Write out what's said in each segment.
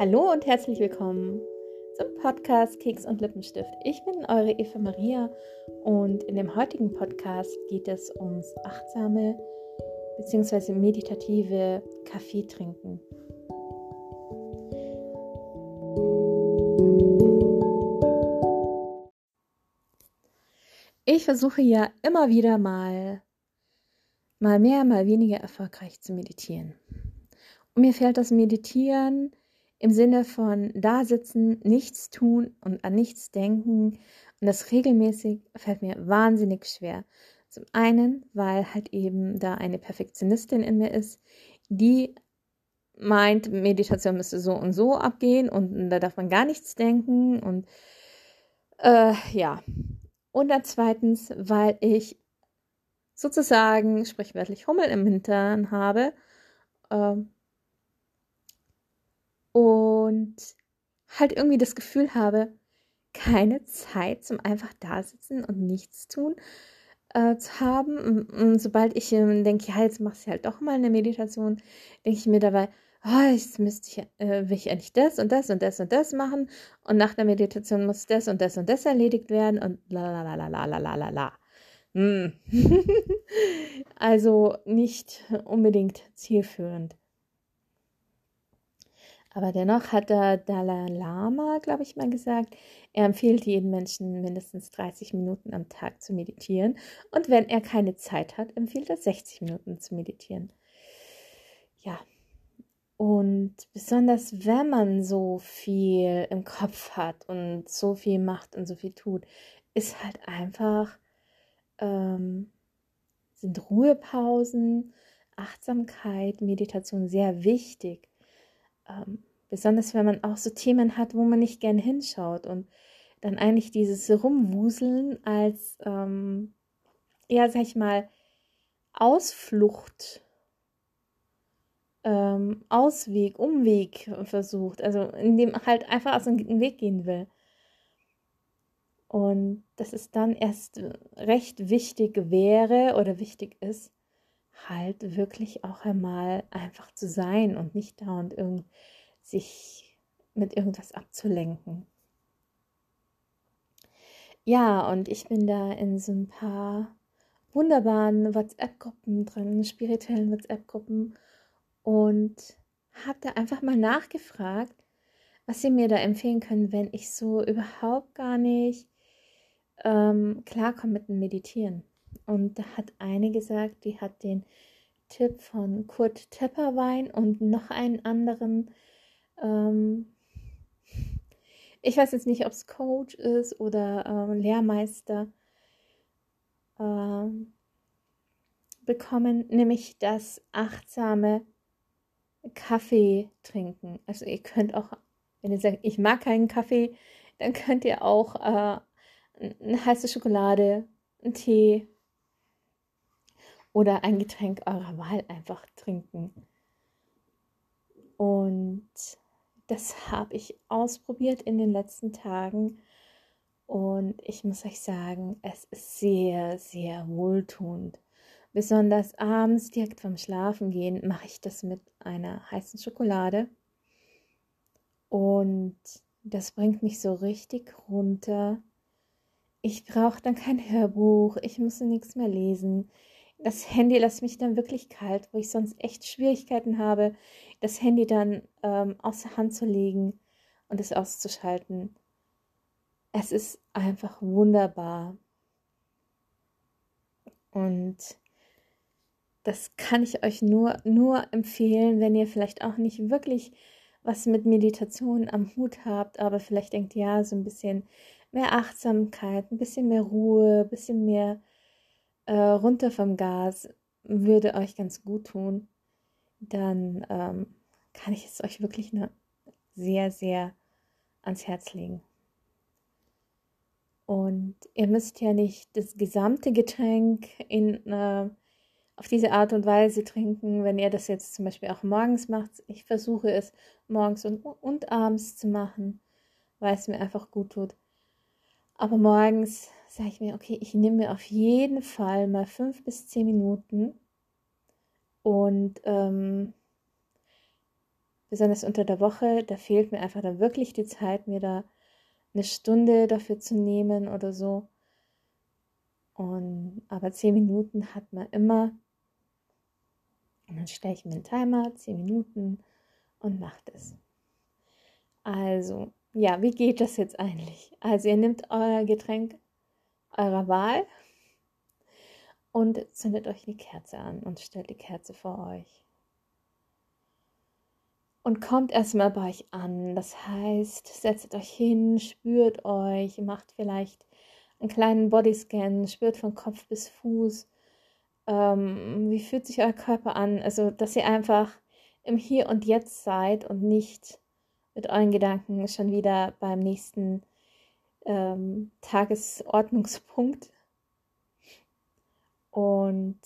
Hallo und herzlich willkommen zum Podcast Keks und Lippenstift. Ich bin eure Eva Maria und in dem heutigen Podcast geht es ums achtsame bzw. meditative Kaffee trinken. Ich versuche ja immer wieder mal, mal mehr, mal weniger erfolgreich zu meditieren. Und mir fällt das Meditieren im Sinne von da sitzen, nichts tun und an nichts denken. Und das regelmäßig fällt mir wahnsinnig schwer. Zum einen, weil halt eben da eine Perfektionistin in mir ist, die meint, Meditation müsste so und so abgehen und da darf man gar nichts denken und äh, ja. Und dann zweitens, weil ich sozusagen sprichwörtlich Hummel im Hintern habe, äh, und halt irgendwie das Gefühl habe, keine Zeit zum einfach da sitzen und nichts tun äh, zu haben. Und sobald ich ähm, denke, ja, jetzt machst du halt doch mal eine Meditation, denke ich mir dabei, oh, jetzt müsste ich, äh, will ich eigentlich das und das und das und das machen und nach der Meditation muss das und das und das erledigt werden und la la la la la la la la. Hm. also nicht unbedingt zielführend. Aber dennoch hat der Dalai Lama, glaube ich, mal gesagt, er empfiehlt jeden Menschen mindestens 30 Minuten am Tag zu meditieren. Und wenn er keine Zeit hat, empfiehlt er 60 Minuten zu meditieren. Ja. Und besonders wenn man so viel im Kopf hat und so viel macht und so viel tut, ist halt einfach, ähm, sind Ruhepausen, Achtsamkeit, Meditation sehr wichtig ähm, besonders wenn man auch so Themen hat, wo man nicht gern hinschaut und dann eigentlich dieses Rumwuseln als, ähm, ja, sag ich mal, Ausflucht, ähm, Ausweg, Umweg versucht, also in dem halt einfach aus dem Weg gehen will. Und dass es dann erst recht wichtig wäre oder wichtig ist, halt wirklich auch einmal einfach zu sein und nicht dauernd irgend sich mit irgendwas abzulenken. Ja, und ich bin da in so ein paar wunderbaren WhatsApp-Gruppen drin, spirituellen WhatsApp-Gruppen und habe da einfach mal nachgefragt, was sie mir da empfehlen können, wenn ich so überhaupt gar nicht ähm, klarkomme mit dem Meditieren. Und da hat eine gesagt, die hat den Tipp von Kurt Tepperwein und noch einen anderen. Ähm, ich weiß jetzt nicht, ob es Coach ist oder ähm, Lehrmeister ähm, bekommen, nämlich das achtsame Kaffee trinken. Also ihr könnt auch, wenn ihr sagt, ich mag keinen Kaffee, dann könnt ihr auch äh, eine heiße Schokolade, einen Tee oder ein Getränk eurer Wahl einfach trinken. Und das habe ich ausprobiert in den letzten Tagen. Und ich muss euch sagen, es ist sehr, sehr wohltuend. Besonders abends direkt vom Schlafengehen mache ich das mit einer heißen Schokolade. Und das bringt mich so richtig runter. Ich brauche dann kein Hörbuch, ich muss nichts mehr lesen das Handy lässt mich dann wirklich kalt, wo ich sonst echt Schwierigkeiten habe, das Handy dann ähm, aus der Hand zu legen und es auszuschalten. Es ist einfach wunderbar. Und das kann ich euch nur, nur empfehlen, wenn ihr vielleicht auch nicht wirklich was mit Meditation am Hut habt, aber vielleicht denkt, ja, so ein bisschen mehr Achtsamkeit, ein bisschen mehr Ruhe, ein bisschen mehr äh, runter vom Gas würde euch ganz gut tun, dann ähm, kann ich es euch wirklich nur sehr, sehr ans Herz legen. Und ihr müsst ja nicht das gesamte Getränk in, äh, auf diese Art und Weise trinken, wenn ihr das jetzt zum Beispiel auch morgens macht. Ich versuche es morgens und, und abends zu machen, weil es mir einfach gut tut. Aber morgens sage ich mir, okay, ich nehme mir auf jeden Fall mal fünf bis zehn Minuten und ähm, besonders unter der Woche, da fehlt mir einfach dann wirklich die Zeit, mir da eine Stunde dafür zu nehmen oder so. Und, aber zehn Minuten hat man immer. Und dann stelle ich mir einen Timer, zehn Minuten und mache das. Also, ja, wie geht das jetzt eigentlich? Also, ihr nehmt euer Getränk eurer Wahl und zündet euch eine Kerze an und stellt die Kerze vor euch. Und kommt erstmal bei euch an. Das heißt, setzt euch hin, spürt euch, macht vielleicht einen kleinen Bodyscan, spürt von Kopf bis Fuß. Ähm, wie fühlt sich euer Körper an? Also, dass ihr einfach im Hier und Jetzt seid und nicht mit euren Gedanken schon wieder beim nächsten ähm, Tagesordnungspunkt. Und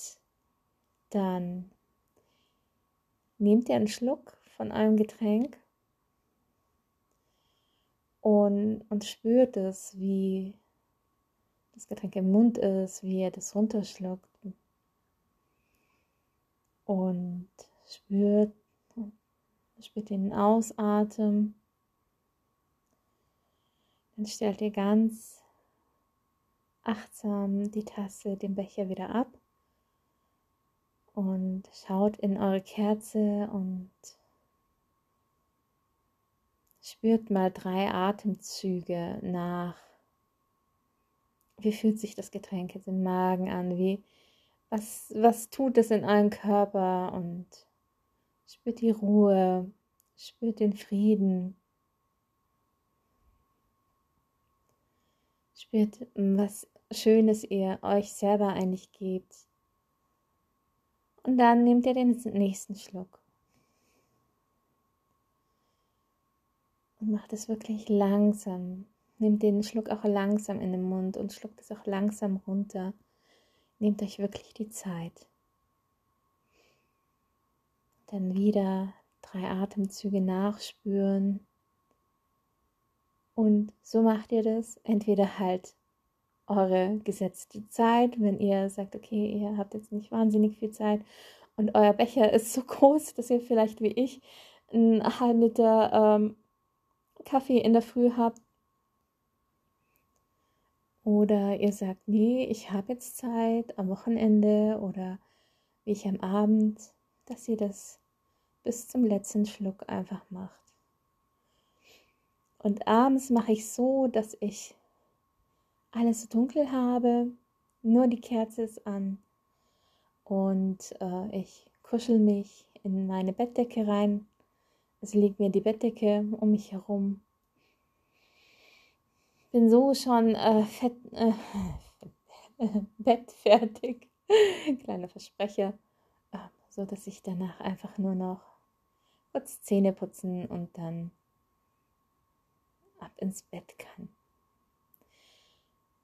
dann nehmt ihr einen Schluck von eurem Getränk und, und spürt es, wie das Getränk im Mund ist, wie ihr das runterschluckt. Und spürt, spürt den Ausatmen. Dann stellt ihr ganz achtsam die Tasse, den Becher wieder ab und schaut in eure Kerze und spürt mal drei Atemzüge nach. Wie fühlt sich das Getränk jetzt im Magen an? Wie, was, was tut es in eurem Körper? Und spürt die Ruhe, spürt den Frieden. Spürt, was Schönes ihr euch selber eigentlich gebt. Und dann nehmt ihr den nächsten Schluck. Und macht es wirklich langsam. Nehmt den Schluck auch langsam in den Mund und schluckt es auch langsam runter. Nehmt euch wirklich die Zeit. Dann wieder drei Atemzüge nachspüren. Und so macht ihr das. Entweder halt eure gesetzte Zeit, wenn ihr sagt, okay, ihr habt jetzt nicht wahnsinnig viel Zeit und euer Becher ist so groß, dass ihr vielleicht wie ich einen halben Liter ähm, Kaffee in der Früh habt. Oder ihr sagt, nee, ich habe jetzt Zeit am Wochenende oder wie ich am Abend, dass ihr das bis zum letzten Schluck einfach macht. Und abends mache ich so, dass ich alles dunkel habe, nur die Kerze ist an und äh, ich kuschel mich in meine Bettdecke rein. Es liegt mir die Bettdecke um mich herum. Bin so schon äh, fett, äh, bettfertig, kleiner Versprecher, äh, so dass ich danach einfach nur noch kurz Zähne putzen und dann ab ins Bett kann.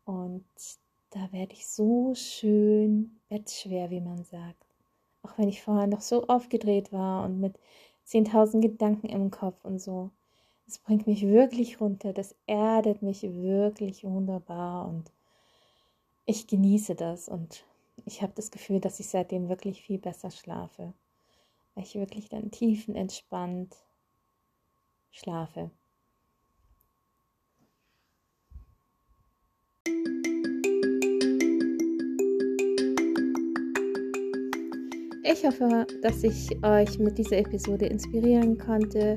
Und da werde ich so schön bettschwer, wie man sagt. Auch wenn ich vorher noch so aufgedreht war und mit 10.000 Gedanken im Kopf und so. Es bringt mich wirklich runter, das erdet mich wirklich wunderbar und ich genieße das und ich habe das Gefühl, dass ich seitdem wirklich viel besser schlafe, weil ich wirklich dann tiefenentspannt schlafe. Ich hoffe, dass ich euch mit dieser Episode inspirieren konnte,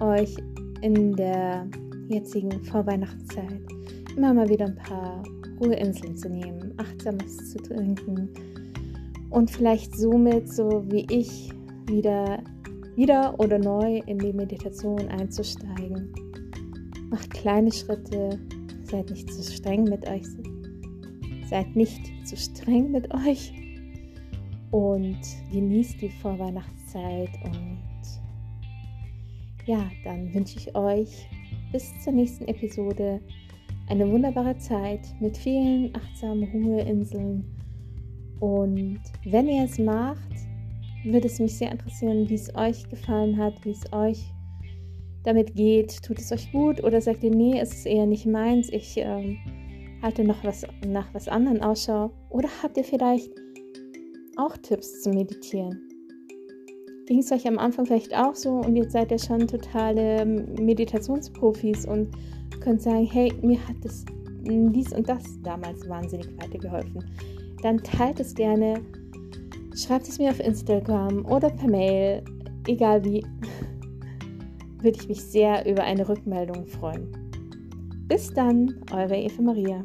euch in der jetzigen Vorweihnachtszeit immer mal wieder ein paar Ruheinseln zu nehmen, achtsames zu trinken und vielleicht somit, so wie ich, wieder, wieder oder neu in die Meditation einzusteigen. Macht kleine Schritte, seid nicht zu streng mit euch, seid nicht zu streng mit euch und genießt die Vorweihnachtszeit und ja, dann wünsche ich euch bis zur nächsten Episode eine wunderbare Zeit mit vielen achtsamen Ruheinseln. Und wenn ihr es macht, würde es mich sehr interessieren, wie es euch gefallen hat, wie es euch damit geht. Tut es euch gut oder sagt ihr, nee, es ist eher nicht meins, ich ähm, halte noch was nach was anderen Ausschau. Oder habt ihr vielleicht auch Tipps zum Meditieren. ging es euch am Anfang vielleicht auch so und jetzt seid ihr schon totale Meditationsprofis und könnt sagen, hey, mir hat das dies und das damals wahnsinnig weitergeholfen. Dann teilt es gerne, schreibt es mir auf Instagram oder per Mail, egal wie. Würde ich mich sehr über eine Rückmeldung freuen. Bis dann, eure Eva Maria.